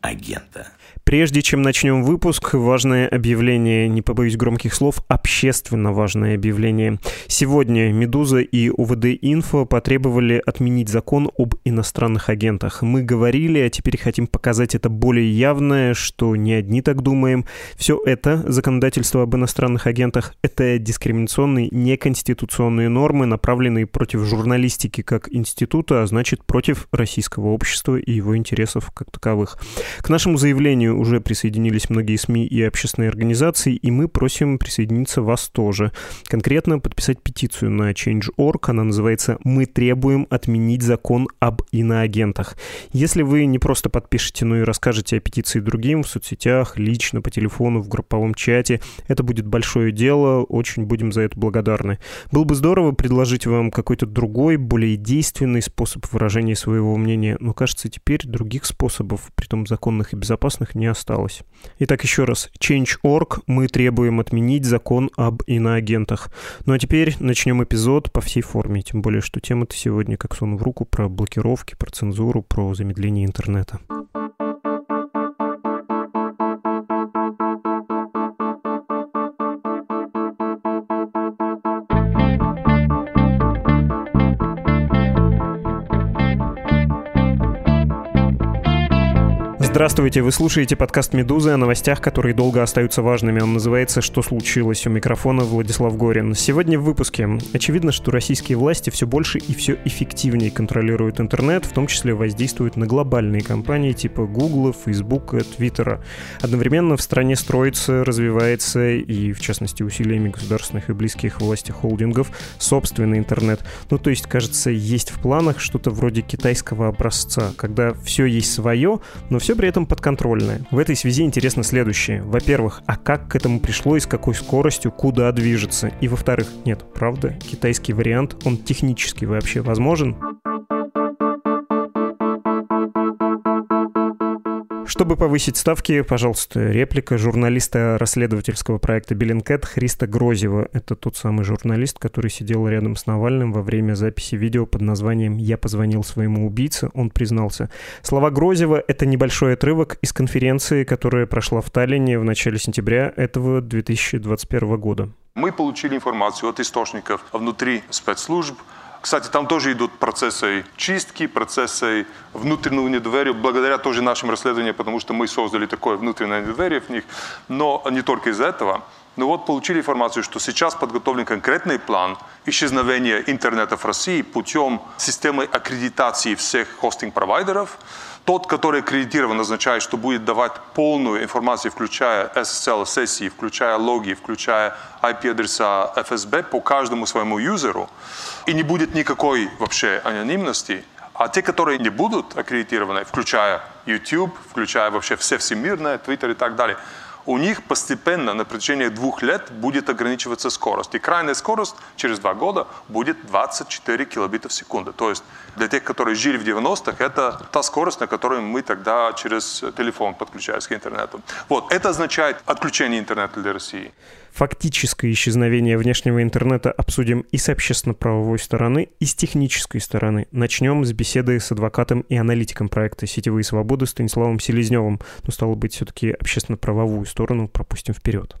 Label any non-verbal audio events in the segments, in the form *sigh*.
агента. Прежде чем начнем выпуск, важное объявление, не побоюсь громких слов, общественно важное объявление. Сегодня «Медуза» и УВД «Инфо» потребовали отменить закон об иностранных агентах. Мы говорили, а теперь хотим показать это более явное, что не одни так думаем. Все это, законодательство об иностранных агентах, это дискриминационные, неконституционные нормы, направленные против журналистики как института, а значит против российского общества и его интересов как таковых. К нашему заявлению уже присоединились многие СМИ и общественные организации, и мы просим присоединиться вас тоже. Конкретно подписать петицию на Change.org. Она называется «Мы требуем отменить закон об иноагентах». Если вы не просто подпишете, но и расскажете о петиции другим в соцсетях, лично, по телефону, в групповом чате, это будет большое дело, очень будем за это благодарны. Было бы здорово предложить вам какой-то другой, более действенный способ выражения своего мнения, но, кажется, теперь других способов, при том законных и безопасных, не осталось. Итак, еще раз. Change.org. Мы требуем отменить закон об иноагентах. Ну а теперь начнем эпизод по всей форме. Тем более, что тема-то сегодня как сон в руку про блокировки, про цензуру, про замедление интернета. Здравствуйте, вы слушаете подкаст «Медузы» о новостях, которые долго остаются важными. Он называется «Что случилось?» У микрофона Владислав Горин. Сегодня в выпуске. Очевидно, что российские власти все больше и все эффективнее контролируют интернет, в том числе воздействуют на глобальные компании типа Google, Facebook, Twitter. Одновременно в стране строится, развивается и, в частности, усилиями государственных и близких власти холдингов собственный интернет. Ну, то есть, кажется, есть в планах что-то вроде китайского образца, когда все есть свое, но все при этом подконтрольное. В этой связи интересно следующее. Во-первых, а как к этому пришло и с какой скоростью, куда движется? И во-вторых, нет, правда, китайский вариант, он технически вообще возможен? Чтобы повысить ставки, пожалуйста, реплика журналиста расследовательского проекта Беллинкет Христа Грозева. Это тот самый журналист, который сидел рядом с Навальным во время записи видео под названием «Я позвонил своему убийце». Он признался. Слова Грозева — это небольшой отрывок из конференции, которая прошла в Таллине в начале сентября этого 2021 года. Мы получили информацию от источников внутри спецслужб, кстати, там тоже идут процессы чистки, процессы внутреннего недоверия, благодаря тоже нашим расследованиям, потому что мы создали такое внутреннее недоверие в них. Но не только из-за этого. Но вот получили информацию, что сейчас подготовлен конкретный план исчезновения интернета в России путем системы аккредитации всех хостинг-провайдеров, тот, который аккредитирован, означает, что будет давать полную информацию, включая SSL-сессии, включая логи, включая IP-адреса FSB по каждому своему юзеру. И не будет никакой вообще анонимности. А те, которые не будут аккредитированы, включая YouTube, включая вообще все всемирное, Twitter и так далее, у них постепенно на протяжении двух лет будет ограничиваться скорость. И крайняя скорость через два года будет 24 килобита в секунду. То есть для тех, которые жили в 90-х, это та скорость, на которой мы тогда через телефон подключались к интернету. Вот, это означает отключение интернета для России. Фактическое исчезновение внешнего интернета обсудим и с общественно-правовой стороны, и с технической стороны. Начнем с беседы с адвокатом и аналитиком проекта «Сетевые свободы» Станиславом Селезневым. Ну, стало быть, все-таки общественно-правовую сторону пропустим вперед.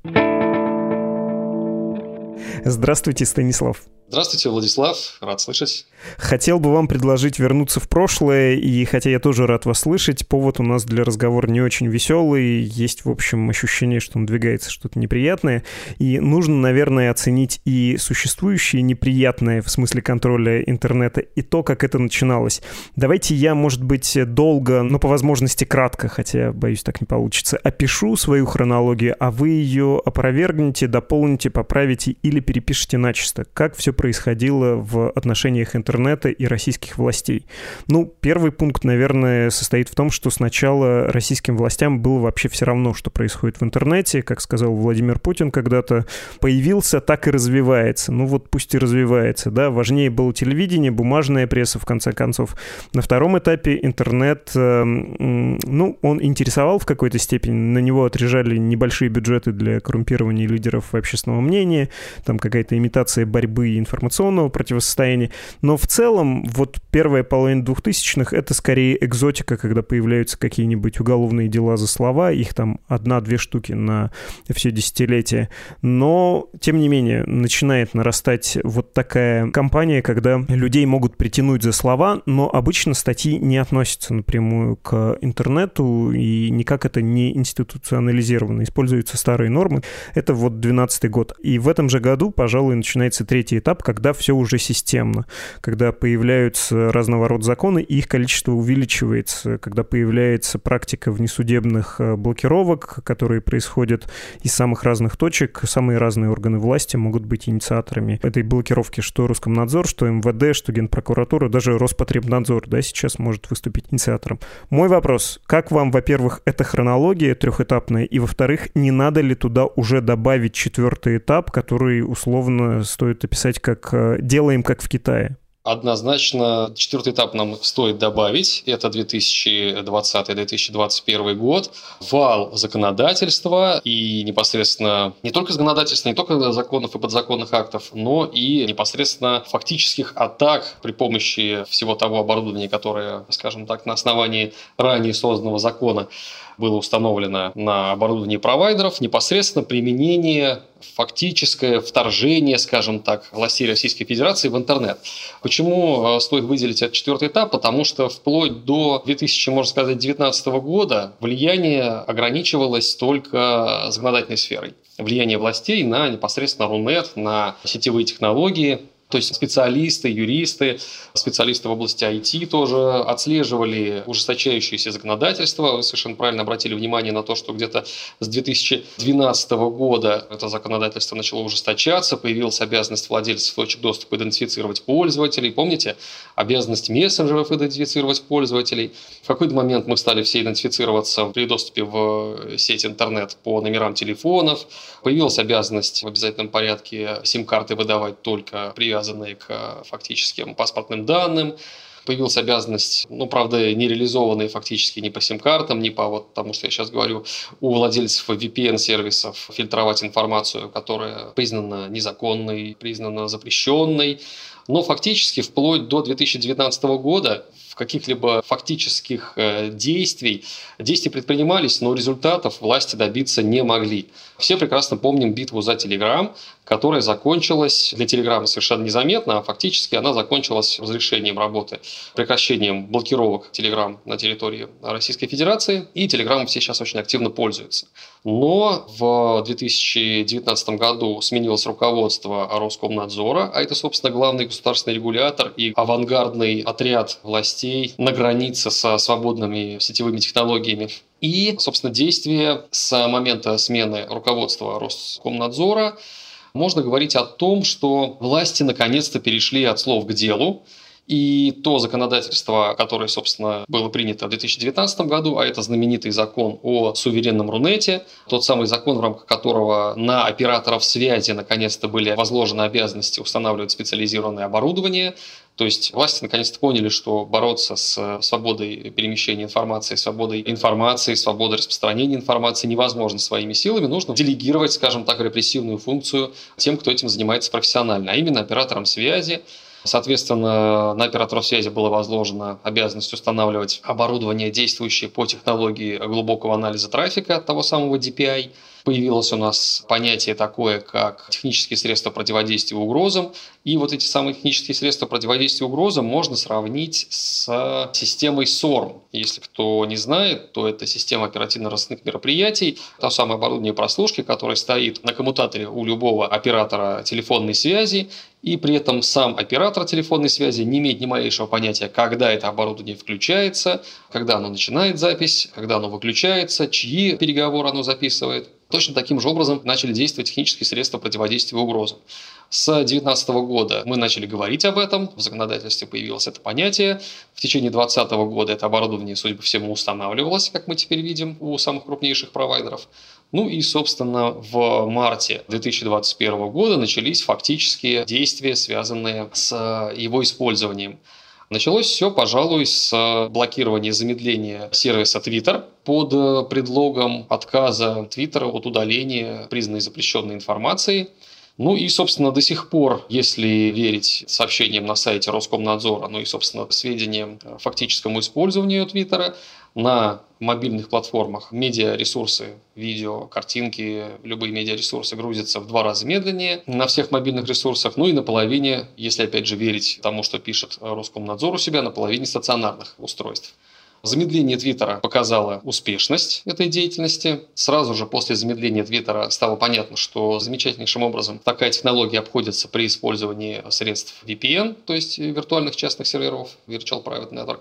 Здравствуйте, Станислав. Здравствуйте, Владислав. Рад слышать. Хотел бы вам предложить вернуться в прошлое, и хотя я тоже рад вас слышать, повод у нас для разговора не очень веселый, есть, в общем, ощущение, что надвигается что-то неприятное, и нужно, наверное, оценить и существующее неприятное в смысле контроля интернета, и то, как это начиналось. Давайте я, может быть, долго, но по возможности кратко, хотя, боюсь, так не получится, опишу свою хронологию, а вы ее опровергнете, дополните, поправите или перепишите начисто. Как все происходило в отношениях интернета и российских властей. Ну, первый пункт, наверное, состоит в том, что сначала российским властям было вообще все равно, что происходит в интернете. Как сказал Владимир Путин когда-то, появился, так и развивается. Ну вот пусть и развивается, да. Важнее было телевидение, бумажная пресса, в конце концов. На втором этапе интернет, э, ну, он интересовал в какой-то степени, на него отрежали небольшие бюджеты для коррумпирования лидеров общественного мнения, там какая-то имитация борьбы информационного противостояния. Но в целом, вот первая половина двухтысячных — это скорее экзотика, когда появляются какие-нибудь уголовные дела за слова, их там одна-две штуки на все десятилетие. Но, тем не менее, начинает нарастать вот такая кампания, когда людей могут притянуть за слова, но обычно статьи не относятся напрямую к интернету, и никак это не институционализировано. Используются старые нормы. Это вот 12 год. И в этом же году, пожалуй, начинается третий этап, когда все уже системно, когда появляются разного рода законы, их количество увеличивается, когда появляется практика внесудебных э, блокировок, которые происходят из самых разных точек. Самые разные органы власти могут быть инициаторами этой блокировки, что Роскомнадзор, что МВД, что Генпрокуратура, даже Роспотребнадзор, да, сейчас может выступить инициатором. Мой вопрос, как вам, во-первых, эта хронология трехэтапная, и, во-вторых, не надо ли туда уже добавить четвертый этап, который условно стоит описать как э, «делаем как в Китае»? Однозначно, четвертый этап нам стоит добавить. Это 2020-2021 год. Вал законодательства и непосредственно не только законодательства, не только законов и подзаконных актов, но и непосредственно фактических атак при помощи всего того оборудования, которое, скажем так, на основании ранее созданного закона было установлено на оборудовании провайдеров, непосредственно применение фактическое вторжение, скажем так, властей Российской Федерации в интернет. Почему э, стоит выделить этот четвертый этап? Потому что вплоть до 2000, можно сказать, 2019 года влияние ограничивалось только законодательной сферой. Влияние властей на непосредственно Рунет, на сетевые технологии, то есть специалисты, юристы, специалисты в области IT тоже отслеживали ужесточающееся законодательство. Вы совершенно правильно обратили внимание на то, что где-то с 2012 года это законодательство начало ужесточаться, появилась обязанность владельцев точек доступа идентифицировать пользователей. Помните? Обязанность мессенджеров идентифицировать пользователей. В какой-то момент мы стали все идентифицироваться при доступе в сеть интернет по номерам телефонов. Появилась обязанность в обязательном порядке сим-карты выдавать только при привязанные к фактическим паспортным данным. Появилась обязанность, ну, правда, не реализованные фактически ни по сим-картам, ни по вот тому, что я сейчас говорю, у владельцев VPN-сервисов фильтровать информацию, которая признана незаконной, признана запрещенной. Но фактически вплоть до 2019 года каких-либо фактических э, действий действия предпринимались, но результатов власти добиться не могли. Все прекрасно помним битву за Телеграм, которая закончилась для Телеграма совершенно незаметно, а фактически она закончилась разрешением работы, прекращением блокировок Телеграм на территории Российской Федерации, и Телеграмом все сейчас очень активно пользуются. Но в 2019 году сменилось руководство Роскомнадзора, а это, собственно, главный государственный регулятор и авангардный отряд властей на границе со свободными сетевыми технологиями. И, собственно, действия с момента смены руководства Роскомнадзора можно говорить о том, что власти наконец-то перешли от слов к делу, и то законодательство, которое, собственно, было принято в 2019 году, а это знаменитый закон о суверенном Рунете, тот самый закон, в рамках которого на операторов связи наконец-то были возложены обязанности устанавливать специализированное оборудование, то есть власти наконец-то поняли, что бороться с свободой перемещения информации, свободой информации, свободой распространения информации невозможно своими силами. Нужно делегировать, скажем так, репрессивную функцию тем, кто этим занимается профессионально, а именно операторам связи, Соответственно, на операторов связи была возложена обязанность устанавливать оборудование, действующее по технологии глубокого анализа трафика, того самого DPI – Появилось у нас понятие такое, как технические средства противодействия угрозам. И вот эти самые технические средства противодействия угрозам можно сравнить с системой SORM. Если кто не знает, то это система оперативно-розыскных мероприятий, то самое оборудование прослушки, которое стоит на коммутаторе у любого оператора телефонной связи, и при этом сам оператор телефонной связи не имеет ни малейшего понятия, когда это оборудование включается, когда оно начинает запись, когда оно выключается, чьи переговоры оно записывает. Точно таким же образом начали действовать технические средства противодействия угрозам. С 2019 года мы начали говорить об этом, в законодательстве появилось это понятие. В течение 2020 года это оборудование, судя по всему, устанавливалось, как мы теперь видим, у самых крупнейших провайдеров. Ну и, собственно, в марте 2021 года начались фактические действия, связанные с его использованием. Началось все, пожалуй, с блокирования замедления сервиса Twitter под предлогом отказа Twitter от удаления признанной запрещенной информации. Ну и, собственно, до сих пор, если верить сообщениям на сайте Роскомнадзора, ну и, собственно, сведениям фактическому использованию Твиттера, на мобильных платформах медиаресурсы, видео, картинки, любые медиаресурсы грузятся в два раза медленнее на всех мобильных ресурсах, ну и на половине, если опять же верить тому, что пишет Роскомнадзор у себя, на половине стационарных устройств. Замедление Твиттера показало успешность этой деятельности. Сразу же после замедления Твиттера стало понятно, что замечательнейшим образом такая технология обходится при использовании средств VPN, то есть виртуальных частных серверов, Virtual Private Network.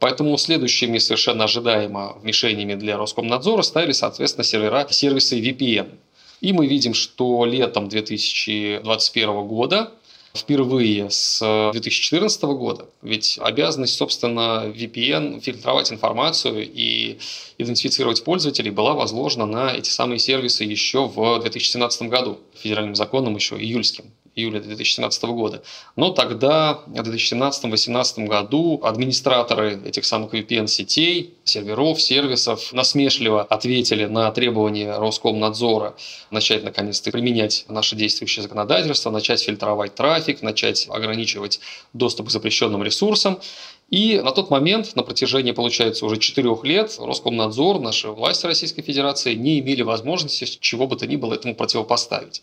Поэтому следующими совершенно ожидаемо вмешениями для Роскомнадзора стали, соответственно, сервера сервисы VPN. И мы видим, что летом 2021 года впервые с 2014 года. Ведь обязанность, собственно, VPN фильтровать информацию и идентифицировать пользователей была возложена на эти самые сервисы еще в 2017 году, федеральным законом еще июльским июля 2017 года. Но тогда, в 2017-2018 году, администраторы этих самых VPN-сетей, серверов, сервисов насмешливо ответили на требования Роскомнадзора начать наконец-то применять наше действующее законодательство, начать фильтровать трафик, начать ограничивать доступ к запрещенным ресурсам. И на тот момент, на протяжении, получается, уже четырех лет, Роскомнадзор, наши власти Российской Федерации не имели возможности чего бы то ни было этому противопоставить.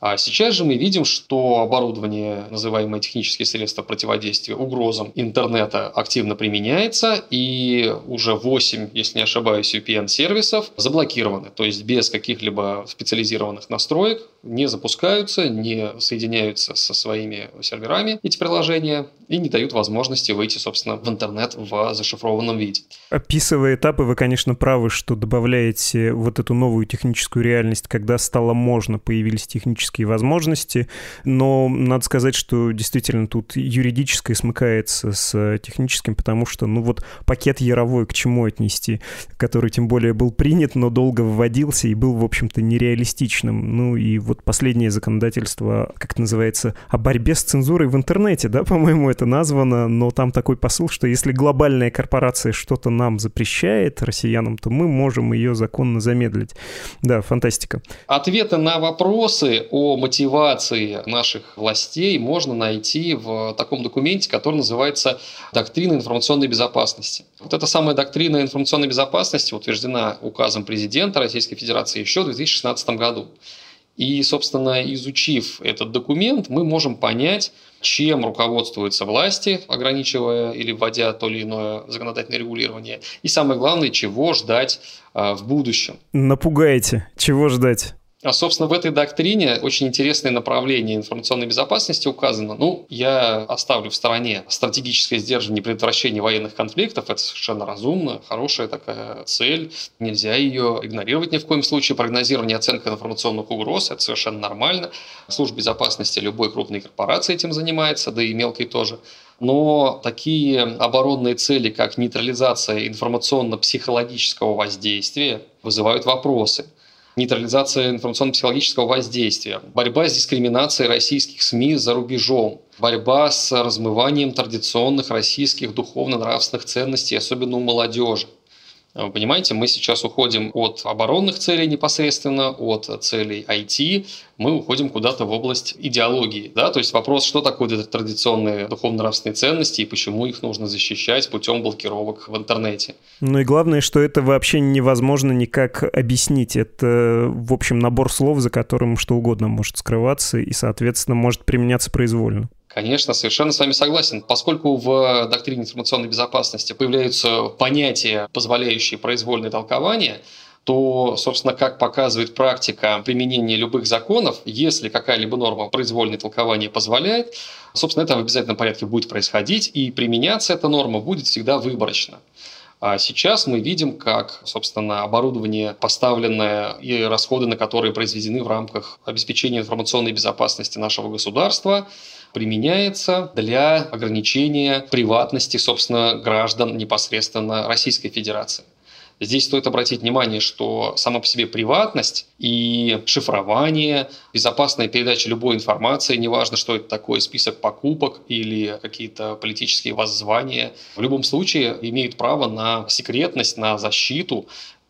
А сейчас же мы видим, что оборудование, называемое технические средства противодействия угрозам интернета, активно применяется, и уже 8, если не ошибаюсь, VPN-сервисов заблокированы, то есть без каких-либо специализированных настроек не запускаются, не соединяются со своими серверами эти приложения и не дают возможности выйти, собственно, в интернет в зашифрованном виде. Описывая этапы, вы, конечно, правы, что добавляете вот эту новую техническую реальность, когда стало можно, появились технические возможности, но надо сказать, что действительно тут юридическое смыкается с техническим, потому что, ну вот, пакет яровой к чему отнести, который тем более был принят, но долго вводился и был, в общем-то, нереалистичным. Ну и вот последнее законодательство, как это называется, о борьбе с цензурой в интернете, да, по-моему, это названо, но там такой посыл, что если глобальная корпорация что-то нам запрещает, россиянам, то мы можем ее законно замедлить. Да, фантастика. Ответы на вопросы о мотивации наших властей можно найти в таком документе, который называется «Доктрина информационной безопасности». Вот эта самая доктрина информационной безопасности утверждена указом президента Российской Федерации еще в 2016 году. И, собственно, изучив этот документ, мы можем понять, чем руководствуются власти, ограничивая или вводя то или иное законодательное регулирование, и самое главное, чего ждать а, в будущем. Напугайте, чего ждать? А, собственно, в этой доктрине очень интересное направление информационной безопасности указано. Ну, я оставлю в стороне стратегическое сдерживание предотвращения военных конфликтов. Это совершенно разумно, хорошая такая цель. Нельзя ее игнорировать ни в коем случае. Прогнозирование и оценка информационных угроз – это совершенно нормально. Служба безопасности любой крупной корпорации этим занимается, да и мелкой тоже. Но такие оборонные цели, как нейтрализация информационно-психологического воздействия, вызывают вопросы – нейтрализация информационно-психологического воздействия, борьба с дискриминацией российских СМИ за рубежом, борьба с размыванием традиционных российских духовно-нравственных ценностей, особенно у молодежи. Вы понимаете, мы сейчас уходим от оборонных целей непосредственно, от целей IT, мы уходим куда-то в область идеологии. Да? То есть вопрос, что такое традиционные духовно-нравственные ценности и почему их нужно защищать путем блокировок в интернете. Ну и главное, что это вообще невозможно никак объяснить. Это, в общем, набор слов, за которым что угодно может скрываться и, соответственно, может применяться произвольно. Конечно, совершенно с вами согласен. Поскольку в доктрине информационной безопасности появляются понятия, позволяющие произвольное толкование, то, собственно, как показывает практика применения любых законов, если какая-либо норма произвольное толкование позволяет, собственно, это в обязательном порядке будет происходить, и применяться эта норма будет всегда выборочно. А сейчас мы видим, как, собственно, оборудование, поставленное и расходы, на которые произведены в рамках обеспечения информационной безопасности нашего государства, применяется для ограничения приватности, собственно, граждан непосредственно Российской Федерации. Здесь стоит обратить внимание, что сама по себе приватность и шифрование, безопасная передача любой информации, неважно, что это такое, список покупок или какие-то политические воззвания, в любом случае имеют право на секретность, на защиту,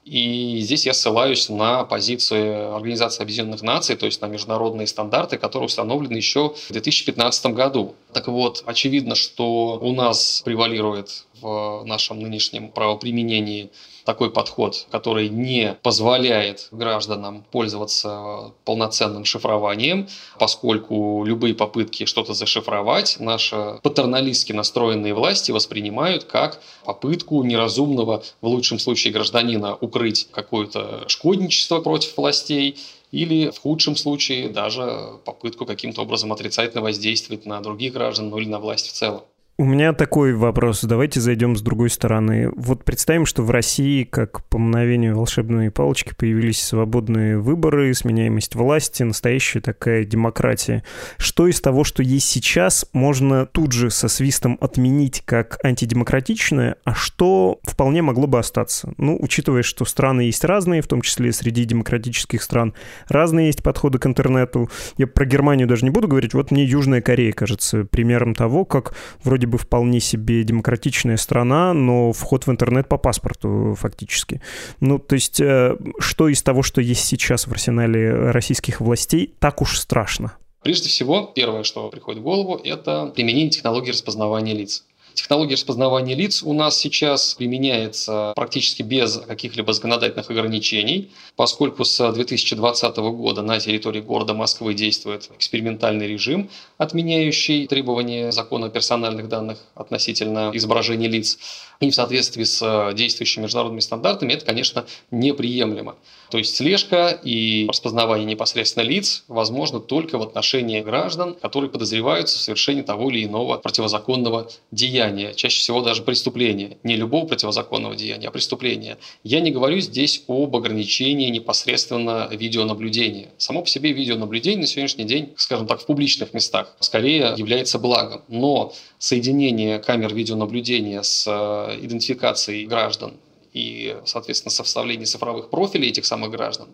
и здесь я ссылаюсь на позицию Организации Объединенных Наций, то есть на международные стандарты, которые установлены еще в 2015 году. Так вот, очевидно, что у нас превалирует в нашем нынешнем правоприменении такой подход, который не позволяет гражданам пользоваться полноценным шифрованием, поскольку любые попытки что-то зашифровать наши патерналистски настроенные власти воспринимают как попытку неразумного, в лучшем случае гражданина, укрыть какое-то шкодничество против властей или в худшем случае даже попытку каким-то образом отрицательно воздействовать на других граждан, ну или на власть в целом. У меня такой вопрос. Давайте зайдем с другой стороны. Вот представим, что в России, как по мгновению волшебной палочки, появились свободные выборы, сменяемость власти, настоящая такая демократия. Что из того, что есть сейчас, можно тут же со свистом отменить как антидемократичное, а что вполне могло бы остаться? Ну, учитывая, что страны есть разные, в том числе среди демократических стран, разные есть подходы к интернету. Я про Германию даже не буду говорить. Вот мне Южная Корея кажется примером того, как вроде бы вполне себе демократичная страна, но вход в интернет по паспорту фактически. Ну, то есть, э, что из того, что есть сейчас в арсенале российских властей, так уж страшно? Прежде всего, первое, что приходит в голову, это применение технологии распознавания лиц. Технология распознавания лиц у нас сейчас применяется практически без каких-либо законодательных ограничений, поскольку с 2020 года на территории города Москвы действует экспериментальный режим, отменяющий требования закона о персональных данных относительно изображения лиц. И в соответствии с действующими международными стандартами это, конечно, неприемлемо. То есть слежка и распознавание непосредственно лиц возможно только в отношении граждан, которые подозреваются в совершении того или иного противозаконного деяния, чаще всего даже преступления. Не любого противозаконного деяния, а преступления. Я не говорю здесь об ограничении непосредственно видеонаблюдения. Само по себе видеонаблюдение на сегодняшний день, скажем так, в публичных местах скорее является благом. Но соединение камер видеонаблюдения с э, идентификацией граждан и, соответственно, составление цифровых профилей этих самых граждан,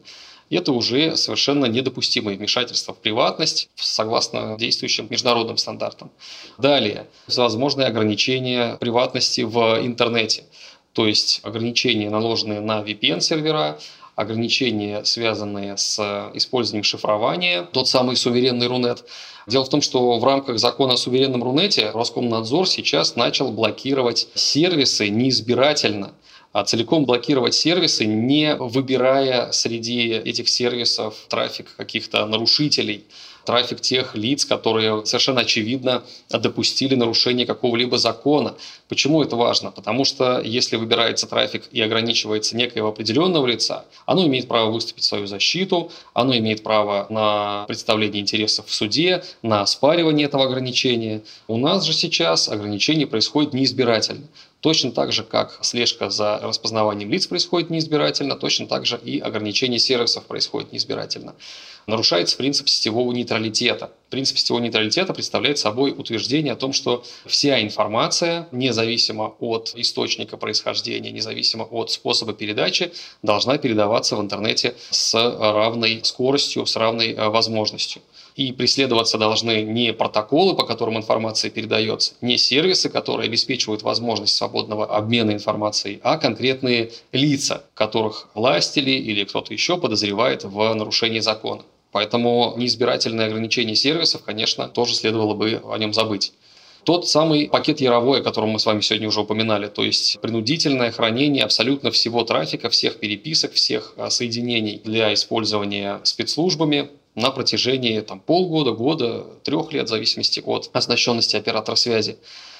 это уже совершенно недопустимое вмешательство в приватность согласно действующим международным стандартам. Далее, возможные ограничения приватности в интернете, то есть ограничения, наложенные на VPN-сервера, ограничения, связанные с использованием шифрования, тот самый суверенный Рунет. Дело в том, что в рамках закона о суверенном Рунете Роскомнадзор сейчас начал блокировать сервисы неизбирательно а целиком блокировать сервисы, не выбирая среди этих сервисов трафик каких-то нарушителей, трафик тех лиц, которые совершенно очевидно допустили нарушение какого-либо закона. Почему это важно? Потому что если выбирается трафик и ограничивается некоего определенного лица, оно имеет право выступить в свою защиту, оно имеет право на представление интересов в суде, на оспаривание этого ограничения. У нас же сейчас ограничение происходит неизбирательно. Точно так же, как слежка за распознаванием лиц происходит неизбирательно, точно так же и ограничение сервисов происходит неизбирательно. Нарушается принцип сетевого нейтралитета. Принцип сетевого нейтралитета представляет собой утверждение о том, что вся информация, независимо от источника происхождения, независимо от способа передачи, должна передаваться в интернете с равной скоростью, с равной э, возможностью. И преследоваться должны не протоколы, по которым информация передается, не сервисы, которые обеспечивают возможность свободного обмена информацией, а конкретные лица, которых власть или, или кто-то еще подозревает в нарушении закона. Поэтому неизбирательное ограничение сервисов, конечно, тоже следовало бы о нем забыть. Тот самый пакет Яровой, о котором мы с вами сегодня уже упоминали, то есть принудительное хранение абсолютно всего трафика, всех переписок, всех а, соединений для использования спецслужбами, на протяжении там, полгода, года, трех лет, в зависимости от оснащенности оператора связи.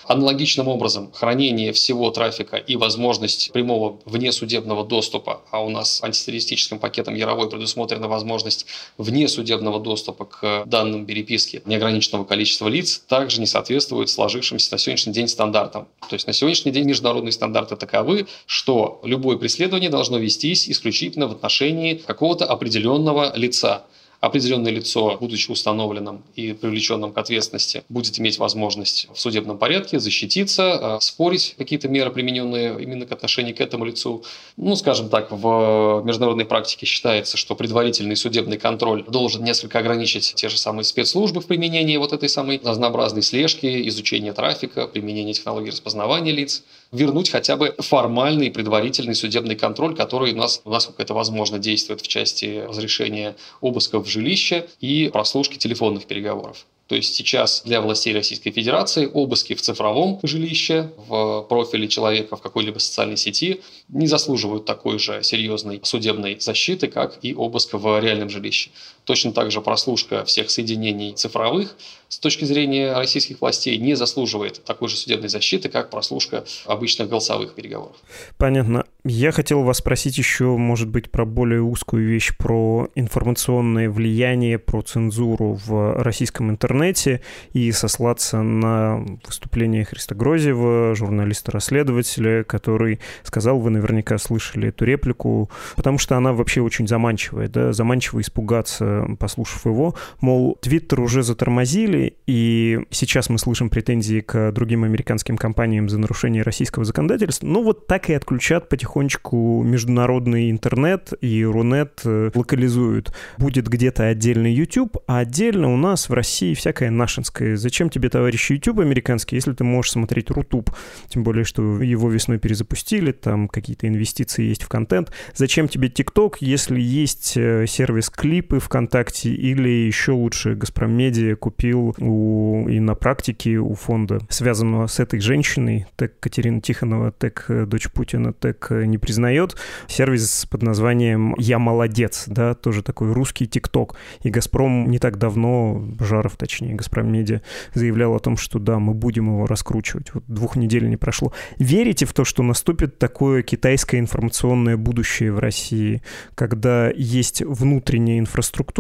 Аналогичным образом, хранение всего трафика и возможность прямого внесудебного доступа, а у нас антитеррористическим пакетом Яровой предусмотрена возможность внесудебного доступа к данным переписки неограниченного количества лиц, также не соответствует сложившимся на сегодняшний день стандартам. То есть на сегодняшний день международные стандарты таковы, что любое преследование должно вестись исключительно в отношении какого-то определенного лица определенное лицо, будучи установленным и привлеченным к ответственности, будет иметь возможность в судебном порядке защититься, а, спорить какие-то меры, примененные именно к отношению к этому лицу. Ну, скажем так, в международной практике считается, что предварительный судебный контроль должен несколько ограничить те же самые спецслужбы в применении вот этой самой разнообразной слежки, изучения трафика, применения технологий распознавания лиц вернуть хотя бы формальный предварительный судебный контроль, который у нас, насколько это возможно, действует в части разрешения обысков в жилище и прослушки телефонных переговоров. То есть сейчас для властей Российской Федерации обыски в цифровом жилище, в профиле человека в какой-либо социальной сети не заслуживают такой же серьезной судебной защиты, как и обыск в реальном жилище. Точно так же прослушка всех соединений цифровых с точки зрения российских властей не заслуживает такой же судебной защиты, как прослушка обычных голосовых переговоров. Понятно. Я хотел вас спросить еще, может быть, про более узкую вещь, про информационное влияние, про цензуру в российском интернете и сослаться на выступление Христа Грозева, журналиста-расследователя, который сказал, вы наверняка слышали эту реплику, потому что она вообще очень заманчивая, да, заманчиво испугаться, послушав его, мол, Твиттер уже затормозили, и сейчас мы слышим претензии к другим американским компаниям за нарушение российского законодательства, ну вот так и отключат потихонечку международный интернет и Рунет э, локализуют. Будет где-то отдельный YouTube, а отдельно у нас в России всякое нашинское. Зачем тебе, товарищ YouTube американский, если ты можешь смотреть Рутуб? Тем более, что его весной перезапустили, там какие-то инвестиции есть в контент. Зачем тебе TikTok, если есть э, сервис клипы ВКонтакте или еще лучше Газпром Медиа купил у, и на практике у фонда, связанного с этой женщиной, так Катерина Тихонова, так э, дочь Путина, так не признает. Сервис под названием «Я молодец», да, тоже такой русский ТикТок. И «Газпром» не так давно, Жаров, точнее, «Газпром Медиа», заявлял о том, что да, мы будем его раскручивать. Вот двух недель не прошло. Верите в то, что наступит такое китайское информационное будущее в России, когда есть внутренняя инфраструктура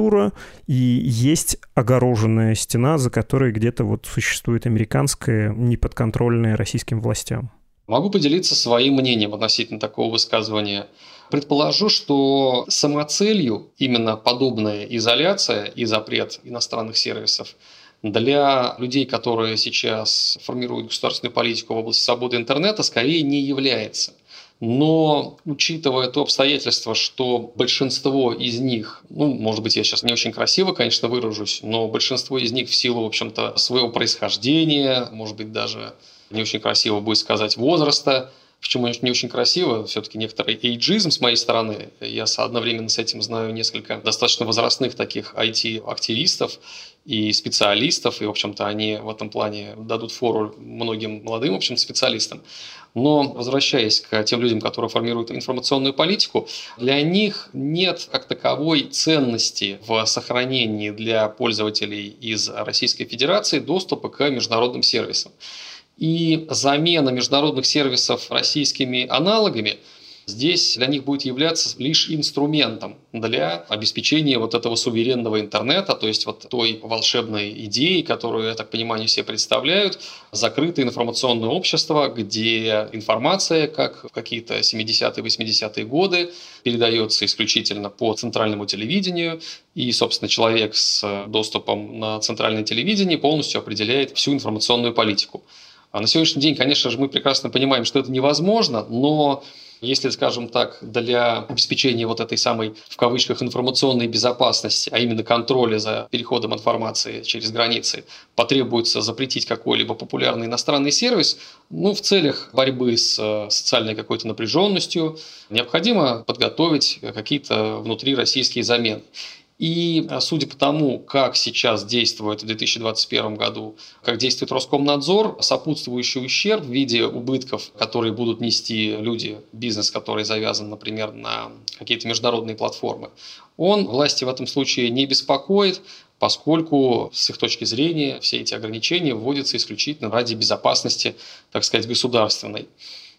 и есть огороженная стена, за которой где-то вот существует американская, неподконтрольная российским властям? Могу поделиться своим мнением относительно такого высказывания. Предположу, что самоцелью именно подобная изоляция и запрет иностранных сервисов для людей, которые сейчас формируют государственную политику в области свободы интернета, скорее не является. Но учитывая то обстоятельство, что большинство из них, ну, может быть, я сейчас не очень красиво, конечно, выражусь, но большинство из них в силу, в общем-то, своего происхождения, может быть, даже не очень красиво будет сказать возраста, Почему не очень красиво? Все-таки некоторый эйджизм с моей стороны. Я одновременно с этим знаю несколько достаточно возрастных таких IT-активистов и специалистов, и, в общем-то, они в этом плане дадут фору многим молодым, в общем, специалистам. Но, возвращаясь к тем людям, которые формируют информационную политику, для них нет как таковой ценности в сохранении для пользователей из Российской Федерации доступа к международным сервисам. И замена международных сервисов российскими аналогами здесь для них будет являться лишь инструментом для обеспечения вот этого суверенного интернета, то есть вот той волшебной идеи, которую, я так понимаю, они себе представляют, закрытое информационное общество, где информация, как в какие-то 70-е, 80-е годы, передается исключительно по центральному телевидению, и, собственно, человек с доступом на центральное телевидение полностью определяет всю информационную политику. А на сегодняшний день, конечно же, мы прекрасно понимаем, что это невозможно, но если, скажем так, для обеспечения вот этой самой, в кавычках, информационной безопасности, а именно контроля за переходом информации через границы, потребуется запретить какой-либо популярный иностранный сервис, ну, в целях борьбы с э, социальной какой-то напряженностью, необходимо подготовить какие-то внутри российские замены. И а, судя по тому, как сейчас действует в 2021 году, как действует Роскомнадзор, сопутствующий ущерб в виде убытков, которые будут нести люди, бизнес, который завязан, например, на какие-то международные платформы, он власти в этом случае не беспокоит, поскольку с их точки зрения все эти ограничения вводятся исключительно ради безопасности, так сказать, государственной.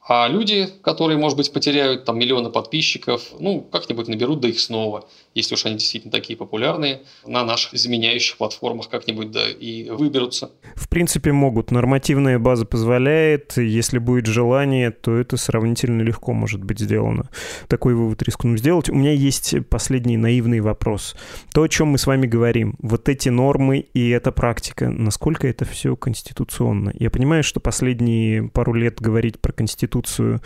А люди, которые, может быть, потеряют там миллионы подписчиков, ну, как-нибудь наберут да их снова, если уж они действительно такие популярные, на наших изменяющих платформах как-нибудь да и выберутся. В принципе, могут. Нормативная база позволяет. Если будет желание, то это сравнительно легко может быть сделано. Такой вывод рискну сделать. У меня есть последний наивный вопрос. То, о чем мы с вами говорим, вот эти нормы и эта практика, насколько это все конституционно? Я понимаю, что последние пару лет говорить про конституцию.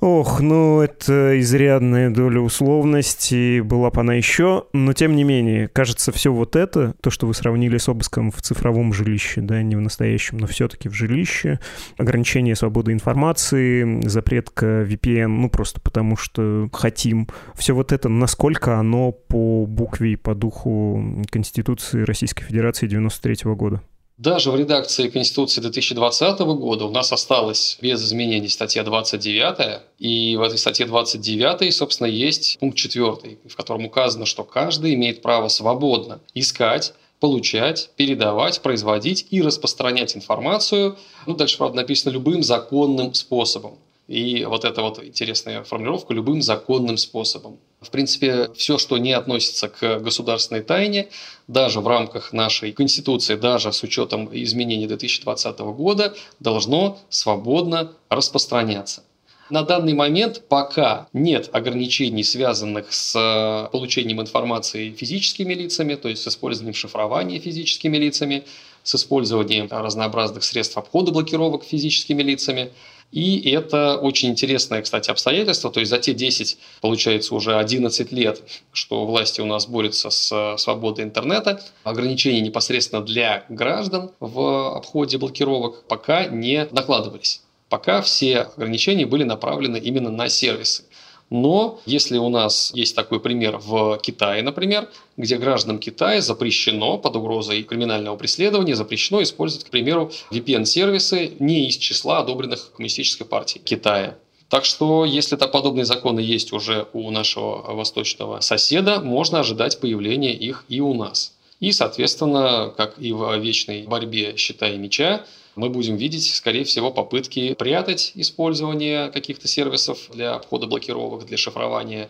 Ох, ну это изрядная доля условности, была бы она еще, но тем не менее, кажется, все вот это, то, что вы сравнили с обыском в цифровом жилище, да, не в настоящем, но все-таки в жилище, ограничение свободы информации, запретка VPN, ну просто потому что хотим, все вот это, насколько оно по букве и по духу Конституции Российской Федерации 93 -го года? Даже в редакции Конституции 2020 года у нас осталась без изменений статья 29, и в этой статье 29, собственно, есть пункт 4, в котором указано, что каждый имеет право свободно искать, получать, передавать, производить и распространять информацию, ну, дальше, правда, написано любым законным способом. И вот эта вот интересная формулировка «любым законным способом». В принципе, все, что не относится к государственной тайне, даже в рамках нашей Конституции, даже с учетом изменений 2020 года, должно свободно распространяться. На данный момент пока нет ограничений, связанных с получением информации физическими лицами, то есть с использованием шифрования физическими лицами, с использованием разнообразных средств обхода блокировок физическими лицами – и это очень интересное, кстати, обстоятельство. То есть за те 10, получается, уже 11 лет, что власти у нас борются с свободой интернета, ограничения непосредственно для граждан в обходе блокировок пока не накладывались. Пока все ограничения были направлены именно на сервисы. Но если у нас есть такой пример в Китае, например, где гражданам Китая запрещено под угрозой криминального преследования, запрещено использовать, к примеру, VPN-сервисы не из числа одобренных коммунистической партии Китая. Так что, если то подобные законы есть уже у нашего восточного соседа, можно ожидать появления их и у нас. И, соответственно, как и в вечной борьбе щита и меча, мы будем видеть, скорее всего, попытки прятать использование каких-то сервисов для обхода блокировок, для шифрования,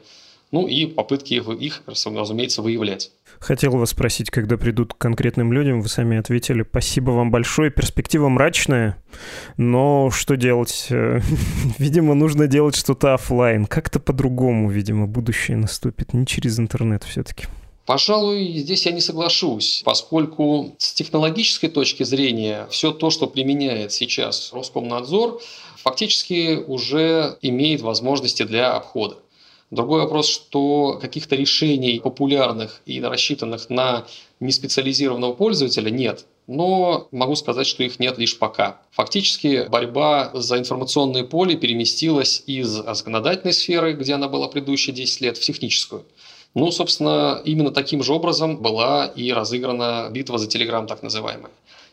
ну и попытки их, разумеется, выявлять. Хотел вас спросить, когда придут к конкретным людям, вы сами ответили. Спасибо вам большое. Перспектива мрачная, но что делать? *laughs* Видимо, нужно делать что-то офлайн. Как-то по-другому, видимо, будущее наступит. Не через интернет все-таки. Пожалуй, здесь я не соглашусь, поскольку с технологической точки зрения все то, что применяет сейчас Роскомнадзор, фактически уже имеет возможности для обхода. Другой вопрос, что каких-то решений популярных и рассчитанных на неспециализированного пользователя нет. Но могу сказать, что их нет лишь пока. Фактически борьба за информационное поле переместилась из законодательной сферы, где она была предыдущие 10 лет, в техническую. Ну, собственно, именно таким же образом была и разыграна битва за Телеграм, так называемая.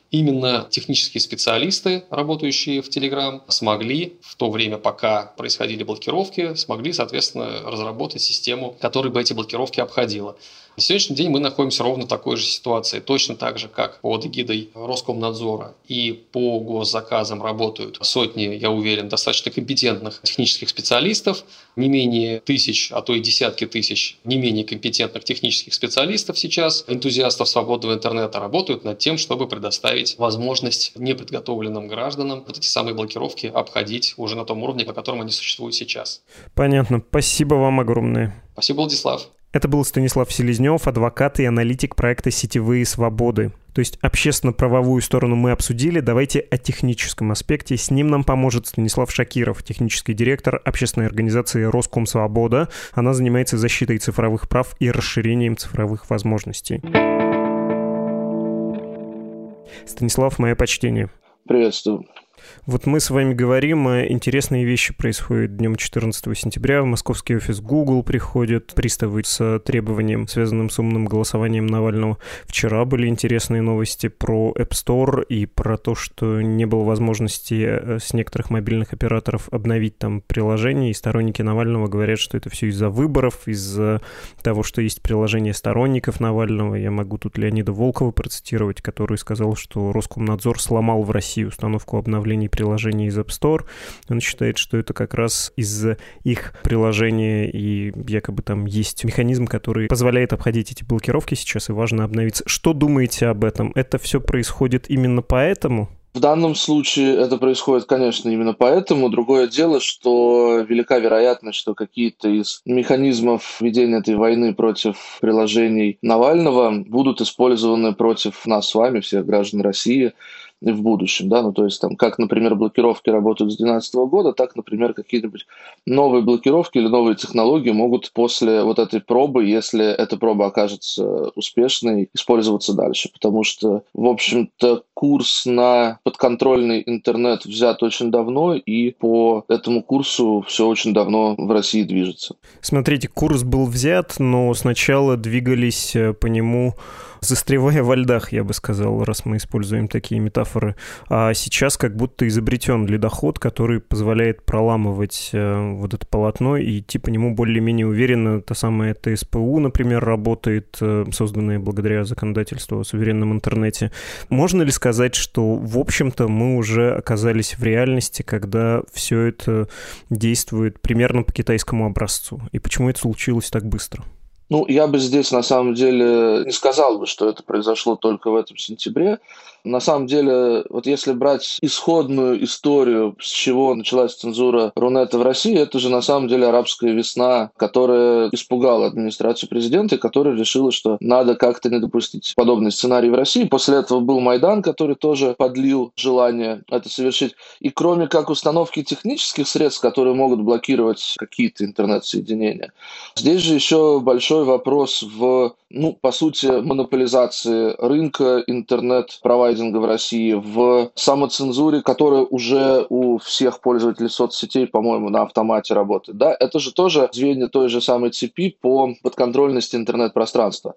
Именно технические специалисты, работающие в Telegram, смогли в то время, пока происходили блокировки, смогли, соответственно, разработать систему, которая бы эти блокировки обходила. На сегодняшний день мы находимся ровно в такой же ситуации. Точно так же, как под эгидой Роскомнадзора и по госзаказам работают сотни, я уверен, достаточно компетентных технических специалистов, не менее тысяч, а то и десятки тысяч не менее компетентных технических специалистов сейчас, энтузиастов свободного интернета, работают над тем, чтобы предоставить возможность неподготовленным гражданам вот эти самые блокировки обходить уже на том уровне, по которому они существуют сейчас. Понятно. Спасибо вам огромное. Спасибо, Владислав. Это был Станислав Селезнев, адвокат и аналитик проекта «Сетевые свободы». То есть общественно-правовую сторону мы обсудили, давайте о техническом аспекте. С ним нам поможет Станислав Шакиров, технический директор общественной организации «Роскомсвобода». Она занимается защитой цифровых прав и расширением цифровых возможностей. Станислав, мое почтение. Приветствую. Вот мы с вами говорим, а интересные вещи происходят днем 14 сентября. В московский офис Google приходят приставы с требованием, связанным с умным голосованием Навального. Вчера были интересные новости про App Store и про то, что не было возможности э, с некоторых мобильных операторов обновить там приложение, и сторонники Навального говорят, что это все из-за выборов, из-за того, что есть приложение сторонников Навального. Я могу тут Леонида Волкова процитировать, который сказал, что Роскомнадзор сломал в России установку обновлений приложений из App Store. Он считает, что это как раз из-за их приложения, и якобы там есть механизм, который позволяет обходить эти блокировки сейчас, и важно обновиться. Что думаете об этом? Это все происходит именно поэтому? В данном случае это происходит, конечно, именно поэтому. Другое дело, что велика вероятность, что какие-то из механизмов ведения этой войны против приложений Навального будут использованы против нас с вами, всех граждан России, в будущем, да, ну то есть там, как, например, блокировки работают с 2012 года, так, например, какие-нибудь новые блокировки или новые технологии могут после вот этой пробы, если эта проба окажется успешной, использоваться дальше, потому что, в общем-то, курс на подконтрольный интернет взят очень давно, и по этому курсу все очень давно в России движется. Смотрите, курс был взят, но сначала двигались э, по нему застревая во льдах, я бы сказал, раз мы используем такие метафоры. А сейчас как будто изобретен ледоход, который позволяет проламывать э, вот это полотно и идти по нему более-менее уверенно. Та самая ТСПУ, например, работает, э, созданная благодаря законодательству о суверенном интернете. Можно ли сказать, что, в общем-то, мы уже оказались в реальности, когда все это действует примерно по китайскому образцу? И почему это случилось так быстро? Ну, я бы здесь на самом деле не сказал бы, что это произошло только в этом сентябре. На самом деле, вот если брать исходную историю, с чего началась цензура Рунета в России, это же на самом деле арабская весна, которая испугала администрацию президента и которая решила, что надо как-то не допустить подобный сценарий в России. После этого был Майдан, который тоже подлил желание это совершить. И кроме как установки технических средств, которые могут блокировать какие-то интернет-соединения, здесь же еще большой вопрос в, ну, по сути, монополизации рынка интернет-провайдеров маркетинга в России, в самоцензуре, которая уже у всех пользователей соцсетей, по-моему, на автомате работает. Да, это же тоже звенья той же самой цепи по подконтрольности интернет-пространства.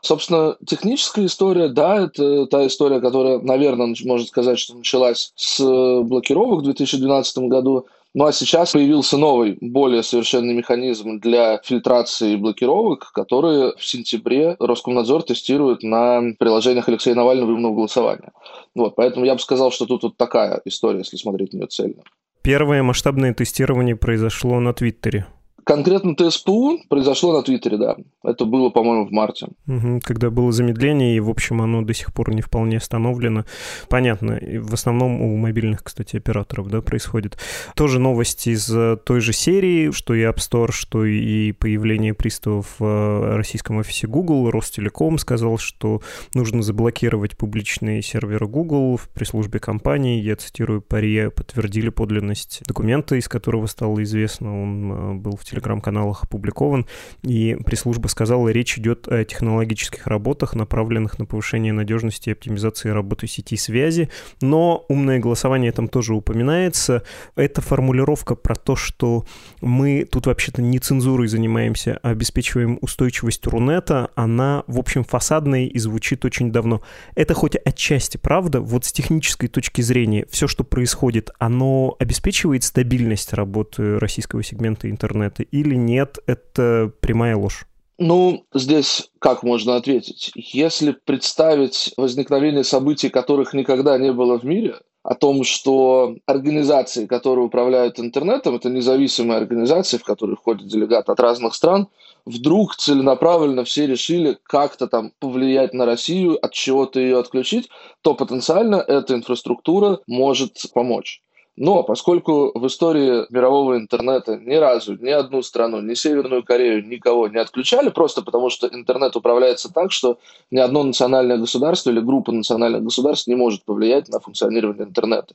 Собственно, техническая история, да, это та история, которая, наверное, можно сказать, что началась с блокировок в 2012 году, ну а сейчас появился новый, более совершенный механизм для фильтрации блокировок, который в сентябре Роскомнадзор тестирует на приложениях Алексея Навального и умного голосования. Вот, поэтому я бы сказал, что тут вот такая история, если смотреть на нее цельно. Первое масштабное тестирование произошло на Твиттере. Конкретно ТСПУ произошло на Твиттере, да. Это было, по-моему, в марте. Угу, когда было замедление, и, в общем, оно до сих пор не вполне остановлено. Понятно. И в основном у мобильных, кстати, операторов, да, происходит. Тоже новости из э, той же серии, что и App Store, что и появление приставов в э, российском офисе Google. Ростелеком сказал, что нужно заблокировать публичные серверы Google в пресс-службе компании. Я цитирую, паре подтвердили подлинность документа, из которого стало известно. Он э, был в телеграм-каналах опубликован, и пресс-служба сказала, речь идет о технологических работах, направленных на повышение надежности и оптимизации работы сети связи, но умное голосование там тоже упоминается. Это формулировка про то, что мы тут вообще-то не цензурой занимаемся, а обеспечиваем устойчивость Рунета, она, в общем, фасадная и звучит очень давно. Это хоть отчасти правда, вот с технической точки зрения, все, что происходит, оно обеспечивает стабильность работы российского сегмента интернета или нет, это прямая ложь? Ну, здесь как можно ответить? Если представить возникновение событий, которых никогда не было в мире, о том, что организации, которые управляют интернетом, это независимые организации, в которые входят делегаты от разных стран, вдруг целенаправленно все решили как-то там повлиять на Россию, от чего-то ее отключить, то потенциально эта инфраструктура может помочь. Но поскольку в истории мирового интернета ни разу ни одну страну, ни Северную Корею, никого не отключали, просто потому что интернет управляется так, что ни одно национальное государство или группа национальных государств не может повлиять на функционирование интернета,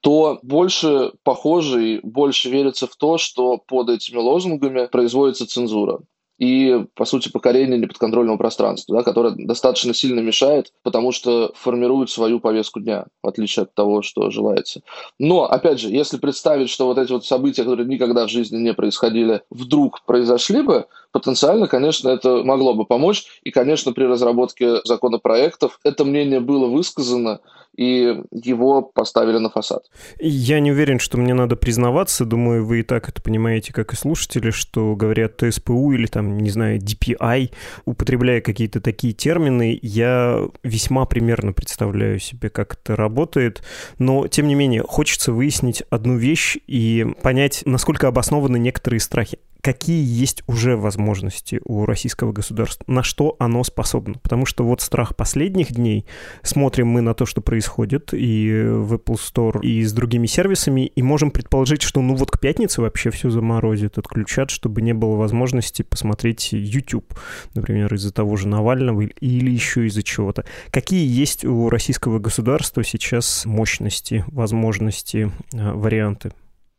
то больше похоже и больше верится в то, что под этими лозунгами производится цензура. И, по сути, покорение неподконтрольного пространства, да, которое достаточно сильно мешает, потому что формирует свою повестку дня, в отличие от того, что желается. Но, опять же, если представить, что вот эти вот события, которые никогда в жизни не происходили, вдруг произошли бы, потенциально, конечно, это могло бы помочь. И, конечно, при разработке законопроектов это мнение было высказано, и его поставили на фасад. Я не уверен, что мне надо признаваться. Думаю, вы и так это понимаете, как и слушатели, что говорят ТСПУ или там, не знаю, DPI, употребляя какие-то такие термины, я весьма примерно представляю себе, как это работает. Но, тем не менее, хочется выяснить одну вещь и понять, насколько обоснованы некоторые страхи какие есть уже возможности у российского государства, на что оно способно. Потому что вот страх последних дней, смотрим мы на то, что происходит и в Apple Store, и с другими сервисами, и можем предположить, что ну вот к пятнице вообще все заморозят, отключат, чтобы не было возможности посмотреть YouTube, например, из-за того же Навального или еще из-за чего-то. Какие есть у российского государства сейчас мощности, возможности, э, варианты?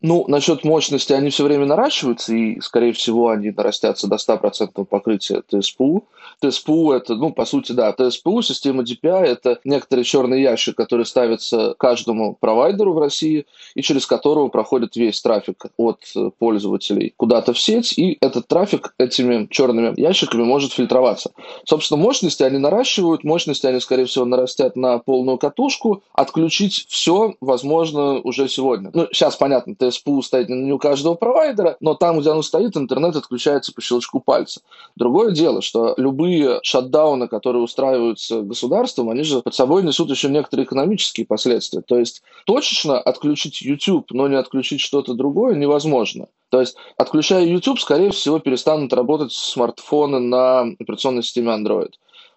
Ну, насчет мощности, они все время наращиваются, и, скорее всего, они нарастятся до 100% покрытия ТСПУ. ТСПУ это, ну, по сути, да, ТСПУ, система DPI, это некоторый черный ящик, который ставится каждому провайдеру в России, и через которого проходит весь трафик от пользователей куда-то в сеть, и этот трафик этими черными ящиками может фильтроваться. Собственно, мощности они наращивают, мощности они, скорее всего, нарастят на полную катушку, отключить все возможно уже сегодня. Ну, сейчас, понятно, СПУ стоит не у каждого провайдера, но там, где оно стоит, интернет отключается по щелчку пальца. Другое дело, что любые шатдауны, которые устраиваются государством, они же под собой несут еще некоторые экономические последствия. То есть точечно отключить YouTube, но не отключить что-то другое невозможно. То есть, отключая YouTube, скорее всего, перестанут работать смартфоны на операционной системе Android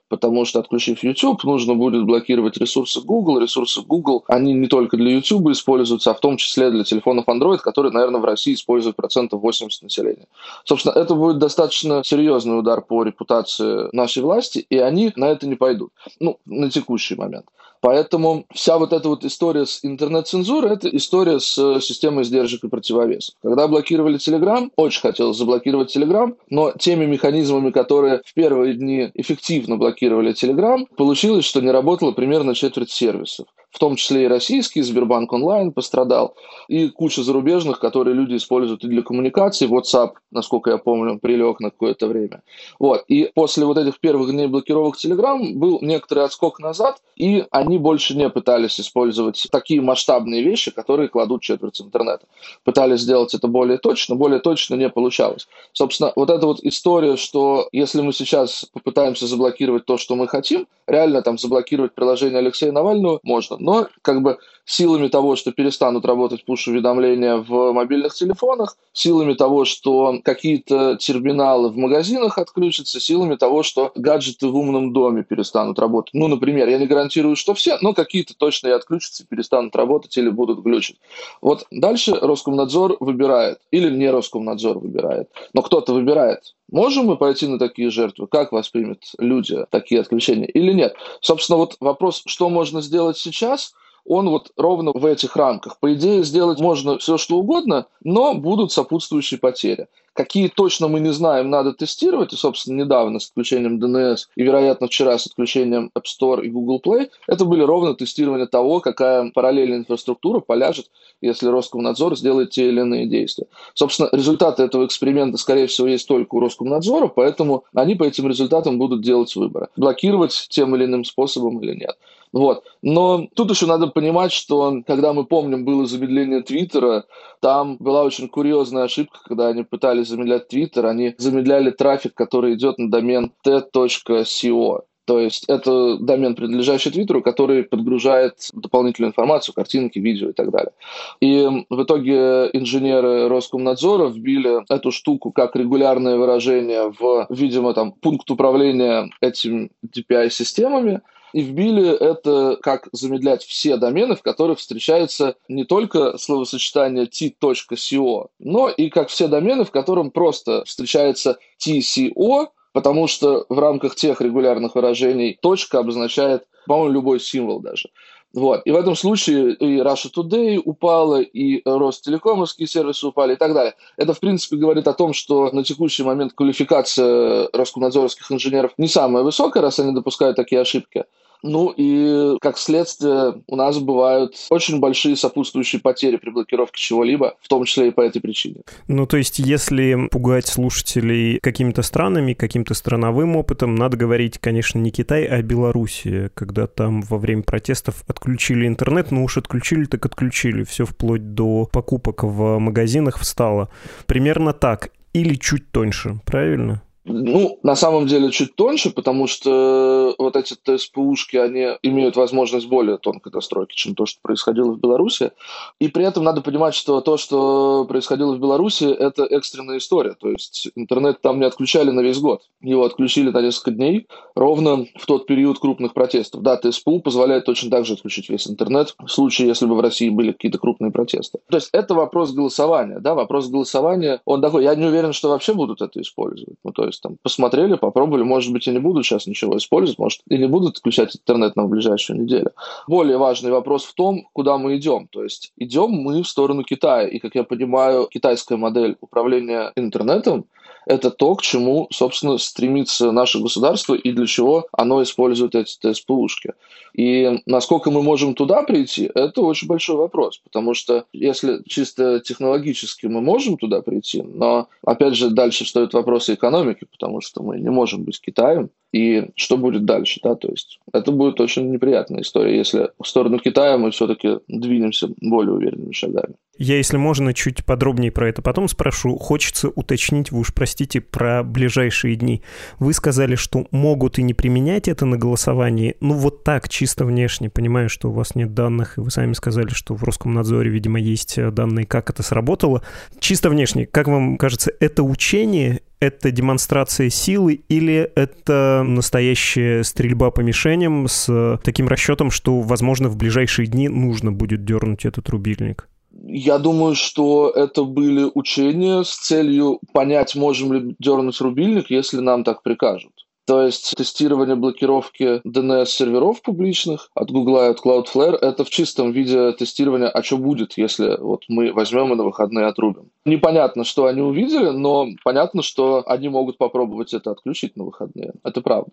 потому что, отключив YouTube, нужно будет блокировать ресурсы Google. Ресурсы Google, они не только для YouTube используются, а в том числе для телефонов Android, которые, наверное, в России используют процентов 80 населения. Собственно, это будет достаточно серьезный удар по репутации нашей власти, и они на это не пойдут. Ну, на текущий момент. Поэтому вся вот эта вот история с интернет-цензурой – это история с э, системой сдержек и противовесов. Когда блокировали Telegram, очень хотелось заблокировать Telegram, но теми механизмами, которые в первые дни эффективно блокировали Telegram, получилось, что не работало примерно четверть сервисов в том числе и российский, Сбербанк онлайн пострадал, и куча зарубежных, которые люди используют и для коммуникации. WhatsApp, насколько я помню, прилег на какое-то время. Вот. И после вот этих первых дней блокировок Telegram был некоторый отскок назад, и они больше не пытались использовать такие масштабные вещи, которые кладут четверть интернета. Пытались сделать это более точно, более точно не получалось. Собственно, вот эта вот история, что если мы сейчас попытаемся заблокировать то, что мы хотим, реально там заблокировать приложение Алексея Навального можно, но как бы силами того, что перестанут работать пуш-уведомления в мобильных телефонах, силами того, что какие-то терминалы в магазинах отключатся, силами того, что гаджеты в умном доме перестанут работать. Ну, например, я не гарантирую, что все, но какие-то точно и отключатся, перестанут работать или будут глючить. Вот дальше Роскомнадзор выбирает, или не Роскомнадзор выбирает, но кто-то выбирает. Можем мы пойти на такие жертвы? Как воспримут люди такие отключения или нет? Собственно, вот вопрос, что можно сделать сейчас – он вот ровно в этих рамках. По идее, сделать можно все, что угодно, но будут сопутствующие потери. Какие точно мы не знаем, надо тестировать. И, собственно, недавно с отключением DNS и, вероятно, вчера с отключением App Store и Google Play, это были ровно тестирование того, какая параллельная инфраструктура поляжет, если Роскомнадзор сделает те или иные действия. Собственно, результаты этого эксперимента, скорее всего, есть только у Роскомнадзора, поэтому они по этим результатам будут делать выборы. Блокировать тем или иным способом или нет. Вот. Но тут еще надо понимать, что когда мы помним, было замедление Твиттера, там была очень курьезная ошибка, когда они пытались замедлять Твиттер, они замедляли трафик, который идет на домен t.co. То есть это домен, принадлежащий Твиттеру, который подгружает дополнительную информацию, картинки, видео и так далее. И в итоге инженеры Роскомнадзора вбили эту штуку как регулярное выражение в, видимо, там, пункт управления этими DPI-системами, и вбили это как замедлять все домены, в которых встречается не только словосочетание t.co, но и как все домены, в котором просто встречается tco, потому что в рамках тех регулярных выражений точка обозначает, по-моему, любой символ даже. Вот. И в этом случае и Russia Today упала, и Ростелекомовские сервисы упали и так далее. Это, в принципе, говорит о том, что на текущий момент квалификация роскомнадзоровских инженеров не самая высокая, раз они допускают такие ошибки. Ну и, как следствие, у нас бывают очень большие сопутствующие потери при блокировке чего-либо, в том числе и по этой причине. Ну, то есть, если пугать слушателей какими-то странами, каким-то страновым опытом, надо говорить, конечно, не Китай, а Белоруссия, когда там во время протестов отключили интернет, ну уж отключили, так отключили, все вплоть до покупок в магазинах встало. Примерно так. Или чуть тоньше, правильно? Ну, на самом деле чуть тоньше, потому что вот эти ТСПУшки, они имеют возможность более тонкой достройки, чем то, что происходило в Беларуси. И при этом надо понимать, что то, что происходило в Беларуси, это экстренная история. То есть интернет там не отключали на весь год. Его отключили на несколько дней, ровно в тот период крупных протестов. Да, ТСПУ позволяет точно так же отключить весь интернет, в случае, если бы в России были какие-то крупные протесты. То есть это вопрос голосования. Да, вопрос голосования, он такой, я не уверен, что вообще будут это использовать. Ну, то есть есть там посмотрели, попробовали, может быть, и не будут сейчас ничего использовать, может, и не будут включать интернет на ближайшую неделю. Более важный вопрос в том, куда мы идем. То есть идем мы в сторону Китая. И, как я понимаю, китайская модель управления интернетом это то, к чему, собственно, стремится наше государство и для чего оно использует эти ТСПУшки. И насколько мы можем туда прийти, это очень большой вопрос, потому что если чисто технологически мы можем туда прийти, но, опять же, дальше встают вопросы экономики, потому что мы не можем быть Китаем, и что будет дальше, да, то есть это будет очень неприятная история, если в сторону Китая мы все-таки двинемся более уверенными шагами. Я, если можно, чуть подробнее про это потом спрошу. Хочется уточнить, вы уж простите, про ближайшие дни. Вы сказали, что могут и не применять это на голосовании. Ну, вот так, чисто внешне. Понимаю, что у вас нет данных, и вы сами сказали, что в Роскомнадзоре, видимо, есть э, данные, как это сработало. Чисто внешне, как вам кажется, это учение это демонстрация силы или это настоящая стрельба по мишеням с таким расчетом, что, возможно, в ближайшие дни нужно будет дернуть этот рубильник? Я думаю, что это были учения с целью понять, можем ли дернуть рубильник, если нам так прикажут. То есть тестирование блокировки DNS-серверов публичных от Google и от Cloudflare — это в чистом виде тестирование, а что будет, если вот мы возьмем и на выходные отрубим. Непонятно, что они увидели, но понятно, что они могут попробовать это отключить на выходные. Это правда.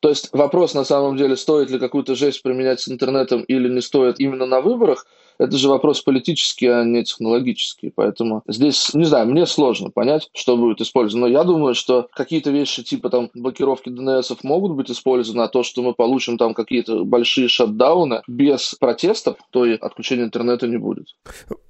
То есть вопрос на самом деле, стоит ли какую-то жесть применять с интернетом или не стоит именно на выборах — это же вопрос политический, а не технологический. Поэтому здесь, не знаю, мне сложно понять, что будет использовано. Но я думаю, что какие-то вещи типа там блокировки DNS могут быть использованы, а то, что мы получим там какие-то большие шатдауны без протестов, то и отключения интернета не будет.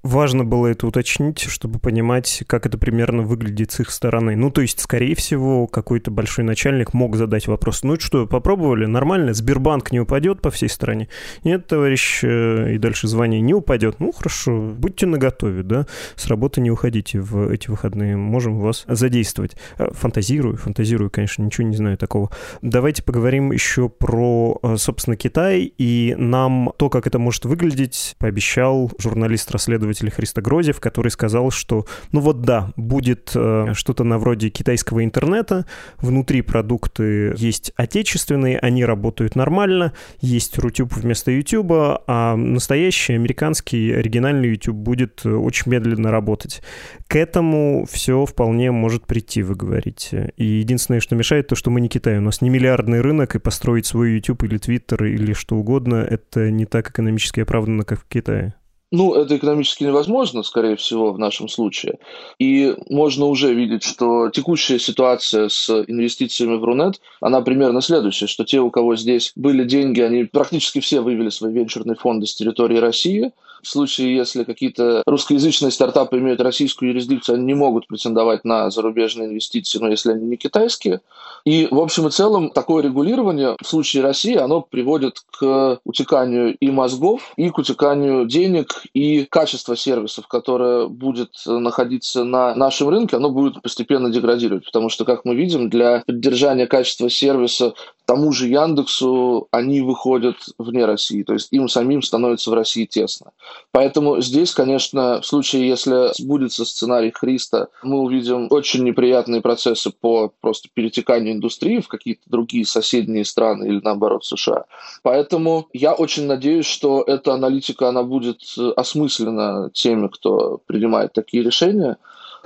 Важно было это уточнить, чтобы понимать, как это примерно выглядит с их стороны. Ну, то есть, скорее всего, какой-то большой начальник мог задать вопрос, ну что, попробовали, нормально, Сбербанк не упадет по всей стране? Нет, товарищ, э, и дальше звание не упадет. Ну, хорошо, будьте наготове, да, с работы не уходите в эти выходные, можем вас задействовать. Э, фантазирую, фантазирую, конечно, ничего не знаю такого. Давайте поговорим еще про, э, собственно, Китай, и нам то, как это может выглядеть, пообещал журналист-расследователь Христа Грозев, который сказал, что, ну вот да, будет э, что-то на вроде китайского интернета, внутри продукты есть отечественные, они работают нормально, есть Рутюб вместо Ютуба, а настоящие американские американский оригинальный YouTube будет э, очень медленно работать. К этому все вполне может прийти, вы говорите. И единственное, что мешает, то, что мы не Китай. У нас не миллиардный рынок, и построить свой YouTube или Twitter или что угодно, это не так экономически оправданно, как в Китае. Ну, это экономически невозможно, скорее всего, в нашем случае. И можно уже видеть, что текущая ситуация с инвестициями в Рунет, она примерно следующая, что те, у кого здесь были деньги, они практически все вывели свои венчурные фонды с территории России – в случае, если какие-то русскоязычные стартапы имеют российскую юрисдикцию, они не могут претендовать на зарубежные инвестиции, но если они не китайские. И, в общем и целом, такое регулирование в случае России, оно приводит к утеканию и мозгов, и к утеканию денег, и качество сервисов, которое будет находиться на нашем рынке, оно будет постепенно деградировать. Потому что, как мы видим, для поддержания качества сервиса тому же Яндексу они выходят вне России, то есть им самим становится в России тесно. Поэтому здесь, конечно, в случае, если сбудется сценарий Христа, мы увидим очень неприятные процессы по просто перетеканию индустрии в какие-то другие соседние страны или, наоборот, США. Поэтому я очень надеюсь, что эта аналитика, она будет осмыслена теми, кто принимает такие решения,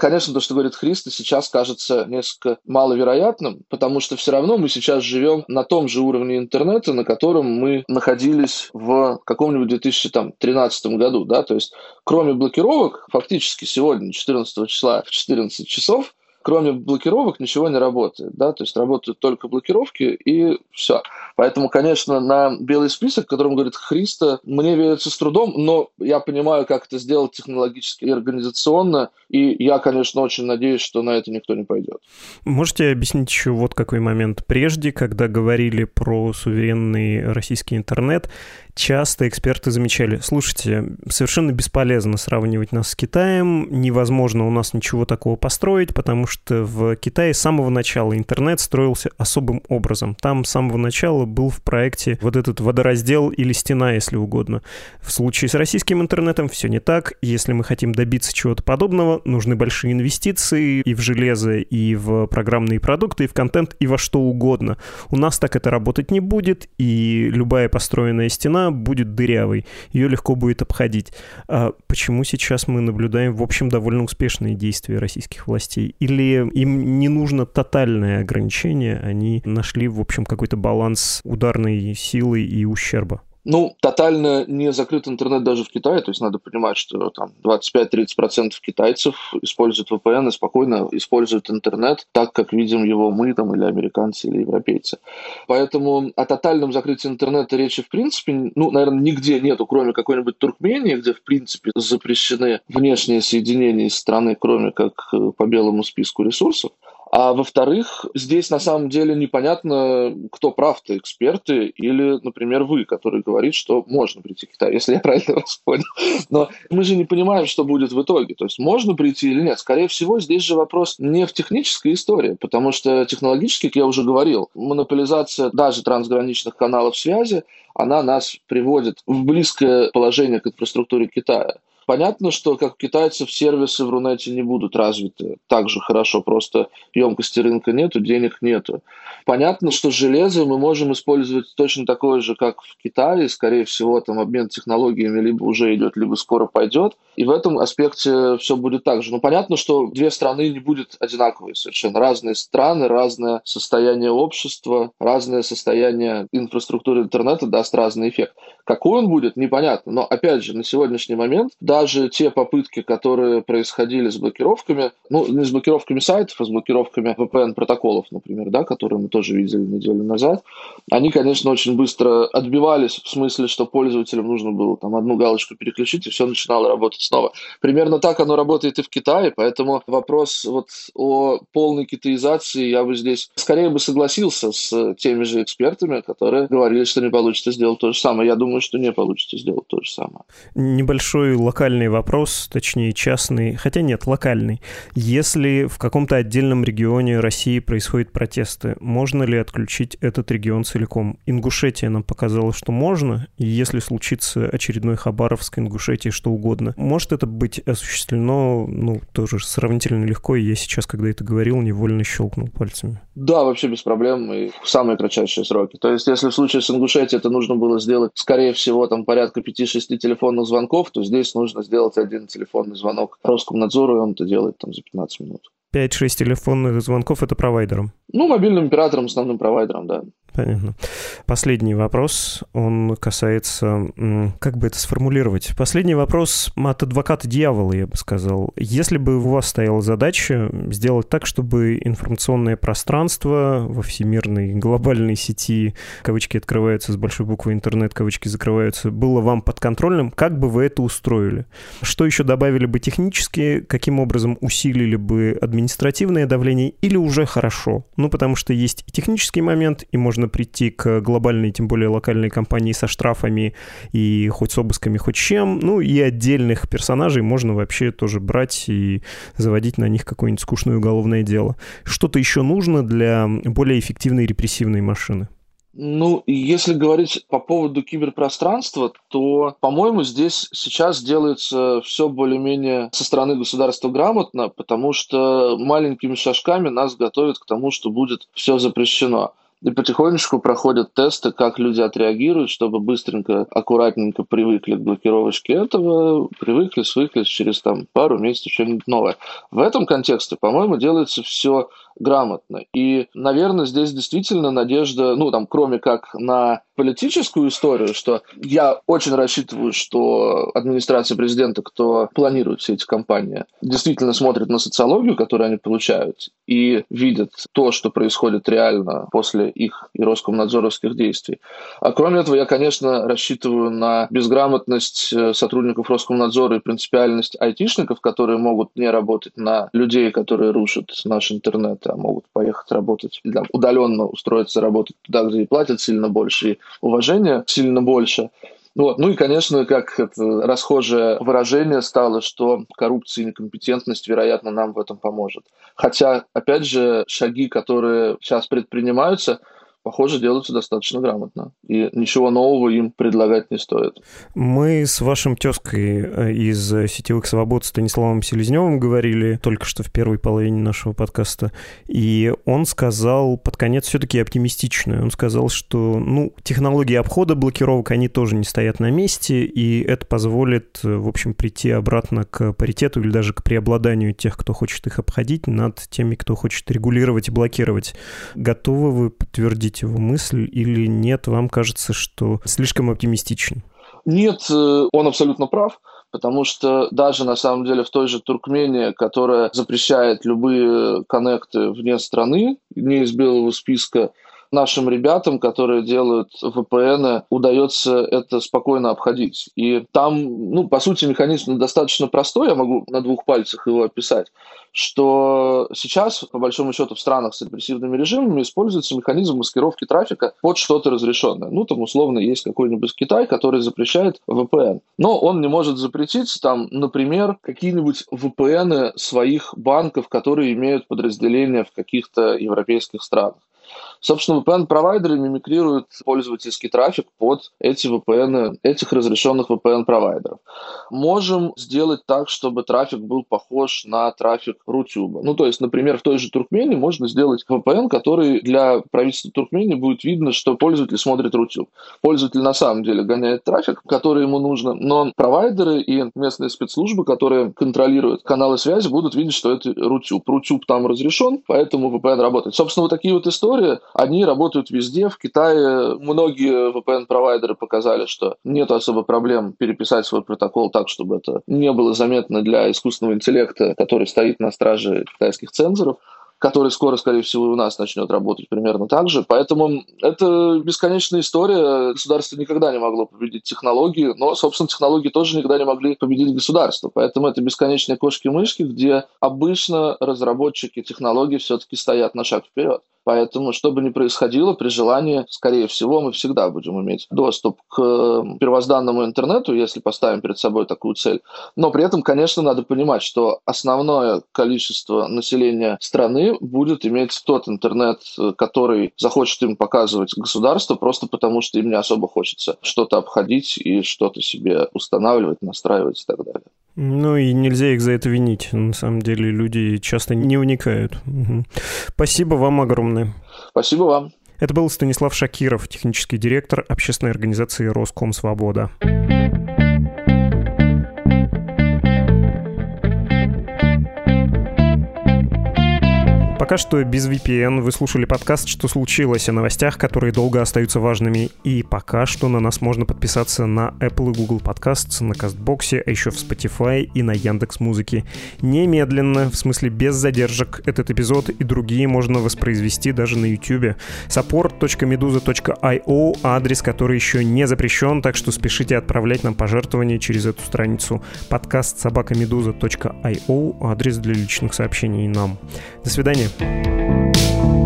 Конечно, то, что говорит Христа, сейчас кажется несколько маловероятным, потому что все равно мы сейчас живем на том же уровне интернета, на котором мы находились в каком-нибудь 2013 году. Да? То есть кроме блокировок, фактически сегодня, 14 числа в 14 часов, кроме блокировок ничего не работает, да, то есть работают только блокировки и все. Поэтому, конечно, на белый список, о котором говорит Христа, мне верится с трудом, но я понимаю, как это сделать технологически и организационно, и я, конечно, очень надеюсь, что на это никто не пойдет. Можете объяснить еще вот какой момент? Прежде, когда говорили про суверенный российский интернет, часто эксперты замечали, слушайте, совершенно бесполезно сравнивать нас с Китаем, невозможно у нас ничего такого построить, потому что в Китае с самого начала интернет строился особым образом. Там с самого начала был в проекте вот этот водораздел или стена, если угодно. В случае с российским интернетом все не так. Если мы хотим добиться чего-то подобного, нужны большие инвестиции и в железо, и в программные продукты, и в контент, и во что угодно. У нас так это работать не будет, и любая построенная стена она будет дырявой, ее легко будет обходить. А почему сейчас мы наблюдаем, в общем, довольно успешные действия российских властей? Или им не нужно тотальное ограничение, они нашли, в общем, какой-то баланс ударной силы и ущерба? Ну, тотально не закрыт интернет даже в Китае, то есть надо понимать, что там 25-30% китайцев используют VPN и спокойно используют интернет так, как видим его мы там или американцы, или европейцы. Поэтому о тотальном закрытии интернета речи в принципе, ну, наверное, нигде нету, кроме какой-нибудь Туркмении, где в принципе запрещены внешние соединения из страны, кроме как э, по белому списку ресурсов. А во-вторых, здесь на самом деле непонятно, кто прав-то, эксперты или, например, вы, который говорит, что можно прийти к Китаю, *laughs* если я правильно вас понял. Но мы же не понимаем, что будет в итоге. То есть можно прийти или нет. Скорее всего, здесь же вопрос не в технической истории, потому что технологически, как я уже говорил, монополизация даже трансграничных каналов связи, она нас приводит в близкое положение к инфраструктуре Китая. Понятно, что как у китайцев сервисы в Рунете не будут развиты так же хорошо, просто емкости рынка нету, денег нету. Понятно, что железо мы можем использовать точно такое же, как в Китае, скорее всего, там обмен технологиями либо уже идет, либо скоро пойдет. И в этом аспекте все будет так же. Но понятно, что две страны не будут одинаковые совершенно. Разные страны, разное состояние общества, разное состояние инфраструктуры интернета даст разный эффект. Какой он будет, непонятно. Но, опять же, на сегодняшний момент даже те попытки, которые происходили с блокировками, ну, не с блокировками сайтов, а с блокировками VPN-протоколов, например, да, которые мы тоже видели неделю назад, они, конечно, очень быстро отбивались в смысле, что пользователям нужно было там одну галочку переключить, и все начинало работать снова. Примерно так оно работает и в Китае, поэтому вопрос вот о полной китаизации я бы здесь скорее бы согласился с теми же экспертами, которые говорили, что не получится сделать то же самое. Я думаю, что не получится сделать то же самое. Небольшой локальный вопрос, точнее частный, хотя нет, локальный. Если в каком-то отдельном регионе России происходят протесты, можно ли отключить этот регион целиком? Ингушетия нам показала, что можно, и если случится очередной Хабаровск, Ингушетия, что угодно, может это быть осуществлено, ну, тоже сравнительно легко, и я сейчас, когда это говорил, невольно щелкнул пальцами. Да, вообще без проблем, и в самые кратчайшие сроки. То есть, если в случае с Ингушетией это нужно было сделать, скорее всего, там порядка 5-6 телефонных звонков, то здесь нужно сделать один телефонный звонок Роскомнадзору, и он это делает там за 15 минут. 5-6 телефонных звонков — это провайдером? Ну, мобильным оператором, основным провайдером, да. Понятно. Последний вопрос, он касается, как бы это сформулировать? Последний вопрос от адвоката дьявола, я бы сказал. Если бы у вас стояла задача сделать так, чтобы информационное пространство во всемирной глобальной сети, кавычки открываются с большой буквы интернет, кавычки закрываются, было вам подконтрольным, как бы вы это устроили? Что еще добавили бы технически? Каким образом усилили бы административное давление? Или уже хорошо? Ну, потому что есть и технический момент, и можно прийти к глобальной, тем более локальной компании со штрафами и хоть с обысками, хоть чем. Ну, и отдельных персонажей можно вообще тоже брать и заводить на них какое-нибудь скучное уголовное дело. Что-то еще нужно для более эффективной репрессивной машины? Ну, если говорить по поводу киберпространства, то, по-моему, здесь сейчас делается все более-менее со стороны государства грамотно, потому что маленькими шажками нас готовят к тому, что будет все запрещено. И потихонечку проходят тесты, как люди отреагируют, чтобы быстренько, аккуратненько привыкли к блокировочке этого, привыкли, свыклись через там пару месяцев что-нибудь новое. В этом контексте, по-моему, делается все грамотно. И, наверное, здесь действительно надежда, ну, там, кроме как на политическую историю, что я очень рассчитываю, что администрация президента, кто планирует все эти кампании, действительно смотрит на социологию, которую они получают, и видит то, что происходит реально после их и Роскомнадзоровских действий. А кроме этого, я, конечно, рассчитываю на безграмотность э, сотрудников Роскомнадзора и принципиальность айтишников, которые могут не работать на людей, которые рушат наш интернет, а могут поехать работать, или там, удаленно устроиться работать туда, где платят сильно больше, и уважения сильно больше. Вот. Ну и, конечно, как это расхожее выражение стало, что коррупция и некомпетентность, вероятно, нам в этом поможет. Хотя, опять же, шаги, которые сейчас предпринимаются, похоже, делаются достаточно грамотно. И ничего нового им предлагать не стоит. Мы с вашим тезкой э, из сетевых свобод Станиславом Селезневым говорили только что в первой половине нашего подкаста. И он сказал под конец все-таки оптимистичное. Он сказал, что ну, технологии обхода блокировок, они тоже не стоят на месте, и это позволит, в общем, прийти обратно к паритету или даже к преобладанию тех, кто хочет их обходить, над теми, кто хочет регулировать и блокировать. Готовы вы подтвердить подтвердить его мысль или нет, вам кажется, что слишком оптимистичен? Нет, э, он абсолютно прав потому что даже на самом деле в той же Туркмении, которая запрещает любые коннекты вне страны, не из белого списка, нашим ребятам, которые делают VPN, удается это спокойно обходить. И там, ну, по сути, механизм достаточно простой, я могу на двух пальцах его описать, что сейчас, по большому счету, в странах с репрессивными режимами используется механизм маскировки трафика под что-то разрешенное. Ну, там, условно, есть какой-нибудь Китай, который запрещает VPN. Но он не может запретить, там, например, какие-нибудь VPN своих банков, которые имеют подразделения в каких-то европейских странах. Собственно, VPN-провайдеры мимикрируют пользовательский трафик под эти VPN, этих разрешенных VPN-провайдеров. Можем сделать так, чтобы трафик был похож на трафик Рутюба. Ну, то есть, например, в той же Туркмении можно сделать VPN, который для правительства Туркмении будет видно, что пользователь смотрит Рутюб. Пользователь на самом деле гоняет трафик, который ему нужно, но провайдеры и местные спецслужбы, которые контролируют каналы связи, будут видеть, что это Рутюб. Рутюб там разрешен, поэтому VPN работает. Собственно, вот такие вот истории они работают везде. В Китае многие VPN-провайдеры показали, что нет особо проблем переписать свой протокол так, чтобы это не было заметно для искусственного интеллекта, который стоит на страже китайских цензоров который скоро, скорее всего, у нас начнет работать примерно так же. Поэтому это бесконечная история. Государство никогда не могло победить технологии, но, собственно, технологии тоже никогда не могли победить государство. Поэтому это бесконечные кошки-мышки, где обычно разработчики технологий все-таки стоят на шаг вперед. Поэтому, что бы ни происходило, при желании, скорее всего, мы всегда будем иметь доступ к первозданному интернету, если поставим перед собой такую цель. Но при этом, конечно, надо понимать, что основное количество населения страны будет иметь тот интернет, который захочет им показывать государство, просто потому что им не особо хочется что-то обходить и что-то себе устанавливать, настраивать и так далее. Ну и нельзя их за это винить. На самом деле люди часто не уникают. Угу. Спасибо вам огромное. Спасибо вам. Это был Станислав Шакиров, технический директор общественной организации «Роскомсвобода». Свобода. Пока что без VPN вы слушали подкаст «Что случилось?» о новостях, которые долго остаются важными. И пока что на нас можно подписаться на Apple и Google Podcasts, на Кастбоксе, а еще в Spotify и на Яндекс Музыке. Немедленно, в смысле без задержек, этот эпизод и другие можно воспроизвести даже на YouTube. support.meduza.io — адрес, который еще не запрещен, так что спешите отправлять нам пожертвования через эту страницу. Подкаст собакамедуза.io — адрес для личных сообщений нам. До свидания. Thank you